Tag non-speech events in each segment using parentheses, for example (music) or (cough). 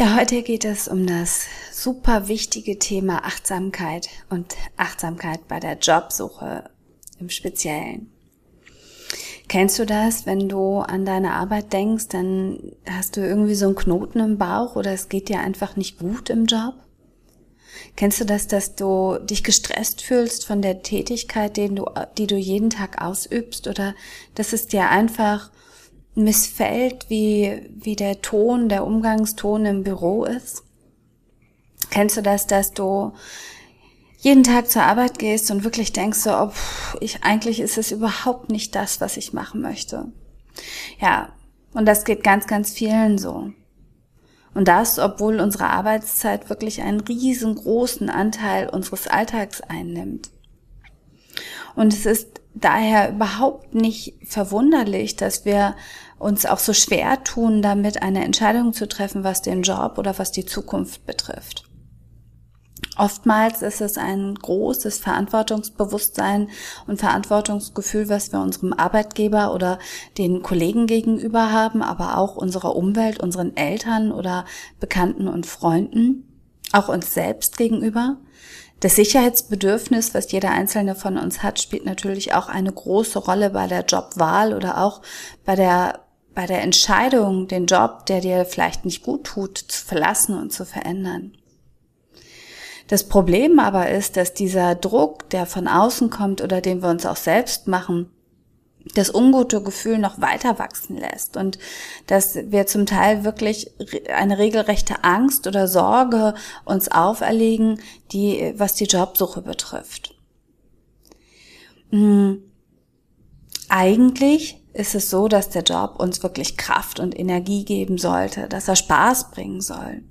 Ja, heute geht es um das super wichtige Thema Achtsamkeit und Achtsamkeit bei der Jobsuche im Speziellen. Kennst du das, wenn du an deine Arbeit denkst, dann hast du irgendwie so einen Knoten im Bauch oder es geht dir einfach nicht gut im Job? Kennst du das, dass du dich gestresst fühlst von der Tätigkeit, die du, die du jeden Tag ausübst oder dass es dir einfach missfällt, wie, wie der Ton, der Umgangston im Büro ist? Kennst du das, dass du jeden Tag zur Arbeit gehst und wirklich denkst so, oh, ich, eigentlich ist es überhaupt nicht das, was ich machen möchte? Ja, und das geht ganz, ganz vielen so. Und das, obwohl unsere Arbeitszeit wirklich einen riesengroßen Anteil unseres Alltags einnimmt. Und es ist daher überhaupt nicht verwunderlich, dass wir uns auch so schwer tun, damit eine Entscheidung zu treffen, was den Job oder was die Zukunft betrifft. Oftmals ist es ein großes Verantwortungsbewusstsein und Verantwortungsgefühl, was wir unserem Arbeitgeber oder den Kollegen gegenüber haben, aber auch unserer Umwelt, unseren Eltern oder Bekannten und Freunden, auch uns selbst gegenüber. Das Sicherheitsbedürfnis, was jeder einzelne von uns hat, spielt natürlich auch eine große Rolle bei der Jobwahl oder auch bei der bei der Entscheidung, den Job, der dir vielleicht nicht gut tut, zu verlassen und zu verändern. Das Problem aber ist, dass dieser Druck, der von außen kommt oder den wir uns auch selbst machen, das ungute Gefühl noch weiter wachsen lässt und dass wir zum Teil wirklich eine regelrechte Angst oder Sorge uns auferlegen, die, was die Jobsuche betrifft. Hm. Eigentlich ist es so, dass der Job uns wirklich Kraft und Energie geben sollte, dass er Spaß bringen soll.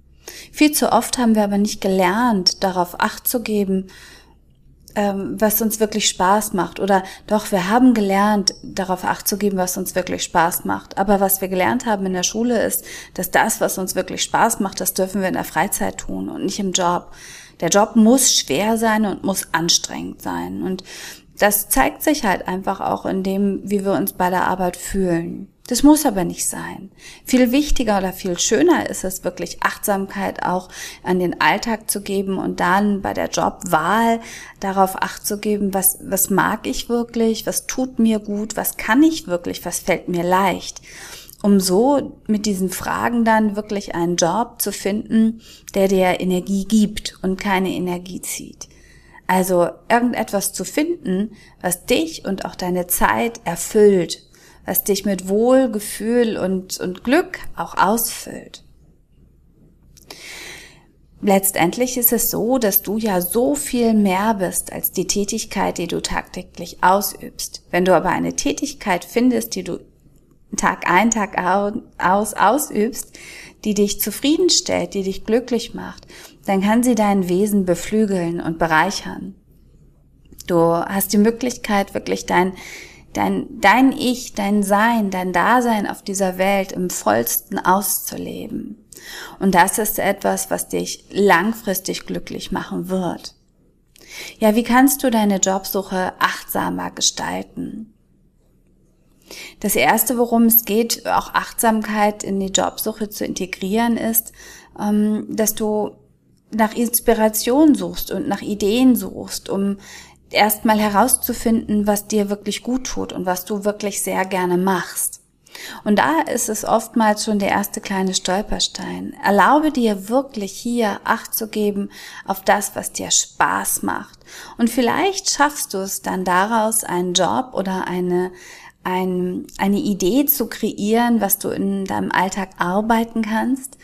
Viel zu oft haben wir aber nicht gelernt, darauf Acht zu geben, was uns wirklich Spaß macht. Oder doch, wir haben gelernt, darauf Acht zu geben, was uns wirklich Spaß macht. Aber was wir gelernt haben in der Schule ist, dass das, was uns wirklich Spaß macht, das dürfen wir in der Freizeit tun und nicht im Job. Der Job muss schwer sein und muss anstrengend sein. Und das zeigt sich halt einfach auch in dem, wie wir uns bei der Arbeit fühlen. Das muss aber nicht sein. Viel wichtiger oder viel schöner ist es wirklich Achtsamkeit auch an den Alltag zu geben und dann bei der Jobwahl darauf Acht zu geben, was, was mag ich wirklich, was tut mir gut, was kann ich wirklich, was fällt mir leicht. Um so mit diesen Fragen dann wirklich einen Job zu finden, der dir Energie gibt und keine Energie zieht. Also irgendetwas zu finden, was dich und auch deine Zeit erfüllt was dich mit Wohlgefühl und, und Glück auch ausfüllt. Letztendlich ist es so, dass du ja so viel mehr bist als die Tätigkeit, die du tagtäglich ausübst. Wenn du aber eine Tätigkeit findest, die du Tag ein, Tag aus ausübst, die dich zufriedenstellt, die dich glücklich macht, dann kann sie dein Wesen beflügeln und bereichern. Du hast die Möglichkeit, wirklich dein dein, dein Ich, dein Sein, dein Dasein auf dieser Welt im vollsten auszuleben. Und das ist etwas, was dich langfristig glücklich machen wird. Ja, wie kannst du deine Jobsuche achtsamer gestalten? Das erste, worum es geht, auch Achtsamkeit in die Jobsuche zu integrieren, ist, ähm, dass du nach Inspiration suchst und nach Ideen suchst, um erstmal herauszufinden, was dir wirklich gut tut und was du wirklich sehr gerne machst. Und da ist es oftmals schon der erste kleine Stolperstein. Erlaube dir wirklich hier Acht zu geben auf das, was dir Spaß macht. Und vielleicht schaffst du es dann daraus, einen Job oder eine, ein, eine Idee zu kreieren, was du in deinem Alltag arbeiten kannst,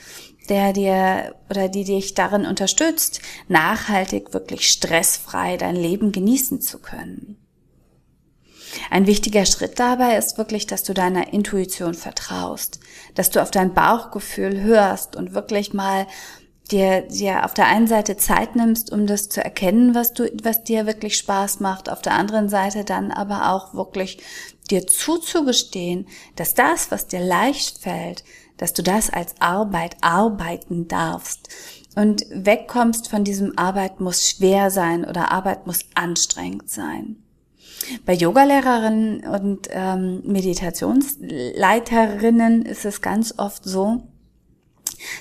der dir oder die dich darin unterstützt, nachhaltig, wirklich stressfrei dein Leben genießen zu können. Ein wichtiger Schritt dabei ist wirklich, dass du deiner Intuition vertraust, dass du auf dein Bauchgefühl hörst und wirklich mal dir, dir auf der einen Seite Zeit nimmst, um das zu erkennen, was du, was dir wirklich Spaß macht, auf der anderen Seite dann aber auch wirklich dir zuzugestehen, dass das, was dir leicht fällt, dass du das als Arbeit arbeiten darfst und wegkommst von diesem Arbeit muss schwer sein oder Arbeit muss anstrengend sein. Bei Yogalehrerinnen und ähm, Meditationsleiterinnen ist es ganz oft so,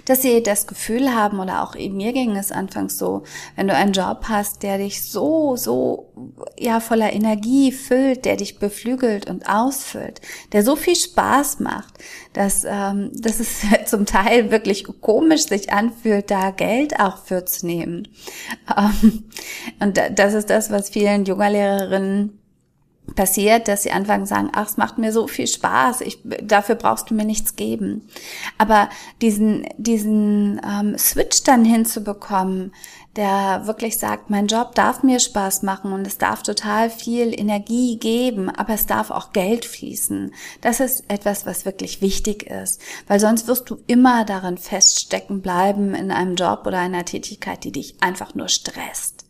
dass sie das Gefühl haben, oder auch eben mir ging es anfangs so, wenn du einen Job hast, der dich so, so, ja, voller Energie füllt, der dich beflügelt und ausfüllt, der so viel Spaß macht, dass, ähm, dass es (laughs) zum Teil wirklich komisch sich anfühlt, da Geld auch für zu nehmen. (laughs) Ähm, und das ist das, was vielen Yoga-Lehrerinnen passiert, dass sie anfangen sagen, ach, es macht mir so viel Spaß, ich, dafür brauchst du mir nichts geben. Aber diesen, diesen ähm, Switch dann hinzubekommen, der wirklich sagt, mein Job darf mir Spaß machen und es darf total viel Energie geben, aber es darf auch Geld fließen. Das ist etwas, was wirklich wichtig ist, weil sonst wirst du immer darin feststecken bleiben in einem Job oder einer Tätigkeit, die dich einfach nur stresst.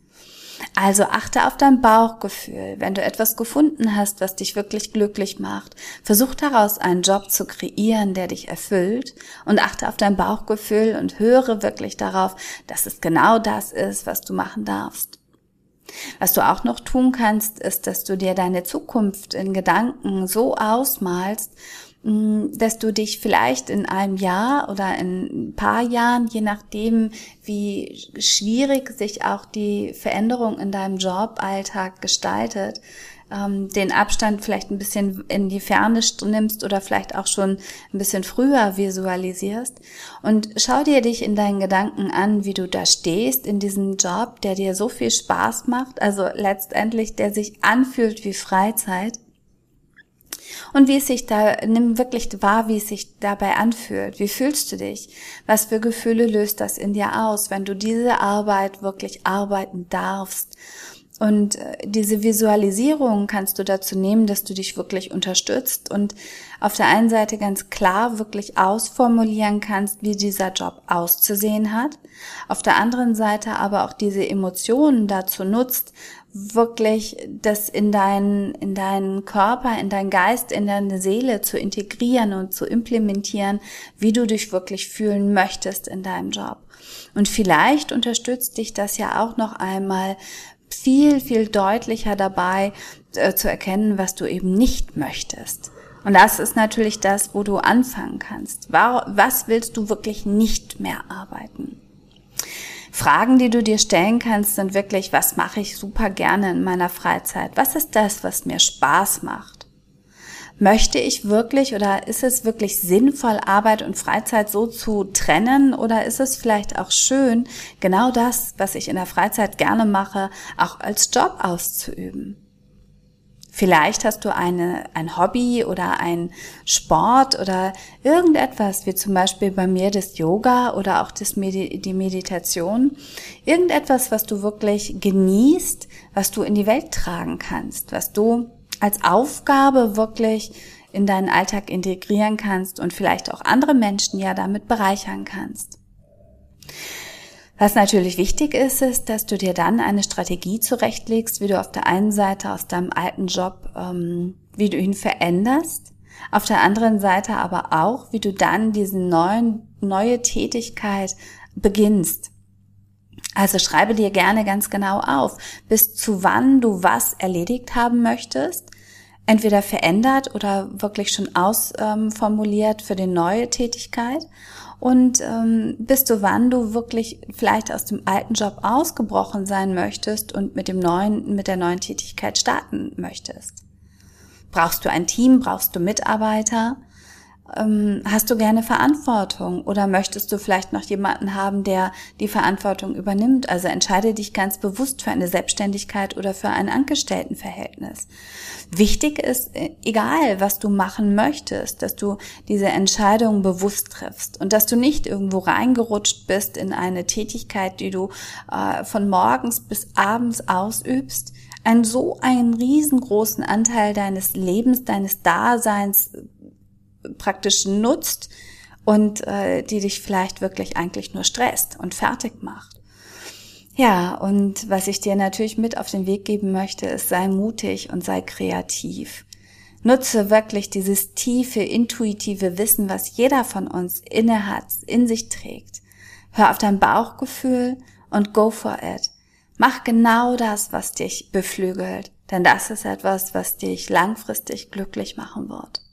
Also achte auf dein Bauchgefühl. Wenn du etwas gefunden hast, was dich wirklich glücklich macht, versuch daraus einen Job zu kreieren, der dich erfüllt und achte auf dein Bauchgefühl und höre wirklich darauf, dass es genau das ist, was du machen darfst. Was du auch noch tun kannst, ist, dass du dir deine Zukunft in Gedanken so ausmalst dass du dich vielleicht in einem Jahr oder in ein paar Jahren, je nachdem, wie schwierig sich auch die Veränderung in deinem Joballtag gestaltet, ähm, den Abstand vielleicht ein bisschen in die Ferne nimmst oder vielleicht auch schon ein bisschen früher visualisierst. Und schau dir dich in deinen Gedanken an, wie du da stehst in diesem Job, der dir so viel Spaß macht, also letztendlich der sich anfühlt wie Freizeit und wie es sich da, nimm wirklich wahr, wie es sich dabei anfühlt. Wie fühlst du dich? Was für Gefühle löst das in dir aus, wenn du diese Arbeit wirklich arbeiten darfst? Und äh, diese Visualisierung kannst du dazu nehmen, dass du dich wirklich unterstützt und auf der einen Seite ganz klar wirklich ausformulieren kannst, wie dieser Job auszusehen hat. Auf der anderen Seite aber auch diese Emotionen dazu nutzt, wirklich das in deinen, in deinen Körper, in deinen Geist, in deine Seele zu integrieren und zu implementieren, wie du dich wirklich fühlen möchtest in deinem Job. Und vielleicht unterstützt dich das ja auch noch einmal viel, viel deutlicher dabei äh, zu erkennen, was du eben nicht möchtest. Und das ist natürlich das, wo du anfangen kannst. Was willst du wirklich nicht mehr arbeiten? Fragen, die du dir stellen kannst, sind wirklich, was mache ich super gerne in meiner Freizeit? Was ist das, was mir Spaß macht? Möchte ich wirklich oder ist es wirklich sinnvoll, Arbeit und Freizeit so zu trennen oder ist es vielleicht auch schön, genau das, was ich in der Freizeit gerne mache, auch als Job auszuüben? Vielleicht hast du eine, ein Hobby oder ein Sport oder irgendetwas, wie zum Beispiel bei mir das Yoga oder auch das Medi die Meditation. Irgendetwas, was du wirklich genießt, was du in die Welt tragen kannst, was du als Aufgabe wirklich in deinen Alltag integrieren kannst und vielleicht auch andere Menschen ja damit bereichern kannst. Was natürlich wichtig ist, ist, dass du dir dann eine Strategie zurechtlegst, wie du auf der einen Seite aus deinem alten Job, ähm, wie du ihn veränderst, auf der anderen Seite aber auch, wie du dann diese neuen, neue Tätigkeit beginnst. Also schreibe dir gerne ganz genau auf, bis zu wann du was erledigt haben möchtest, entweder verändert oder wirklich schon ausformuliert ähm, für die neue Tätigkeit und ähm, bis zu wann du wirklich vielleicht aus dem alten Job ausgebrochen sein möchtest und mit dem neuen, mit der neuen Tätigkeit starten möchtest. Brauchst du ein Team? Brauchst du Mitarbeiter? Ähm, hast du gerne Verantwortung oder möchtest du vielleicht noch jemanden haben, der die Verantwortung übernimmt? Also entscheide dich ganz bewusst für eine Selbstständigkeit oder für ein Angestelltenverhältnis. Wichtig ist, äh, egal was du machen möchtest, dass du diese Entscheidung bewusst triffst und dass du nicht irgendwo reingerutscht bist in eine Tätigkeit, die du äh, von morgens bis abends ausübst, einen so einen riesengroßen Anteil deines Lebens, deines Daseins praktisch nutzt und äh, die dich vielleicht wirklich eigentlich nur stresst und fertig macht. Ja, und was ich dir natürlich mit auf den Weg geben möchte, ist, sei mutig und sei kreativ. Nutze wirklich dieses tiefe, intuitive Wissen, was jeder von uns inne hat, in sich trägt. Hör auf dein Bauchgefühl und go for it. Mach genau das, was dich beflügelt, denn das ist etwas, was dich langfristig glücklich machen wird.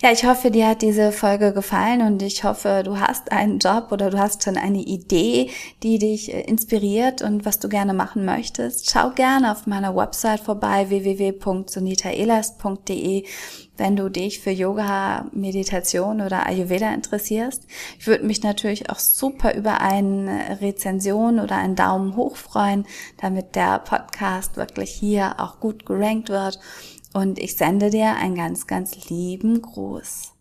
Ja, ich hoffe, dir hat diese Folge gefallen und ich hoffe, du hast einen Job oder du hast schon eine Idee, die dich äh, inspiriert und was du gerne machen möchtest. Schau gerne auf meiner Website vorbei www.sunitaelast.de, wenn du dich für Yoga, Meditation oder Ayurveda interessierst. Ich würde mich natürlich auch super über eine Rezension oder einen Daumen hoch freuen, damit der Podcast wirklich hier auch gut gerankt wird und ich sende dir einen ganz, ganz lieben Gruß.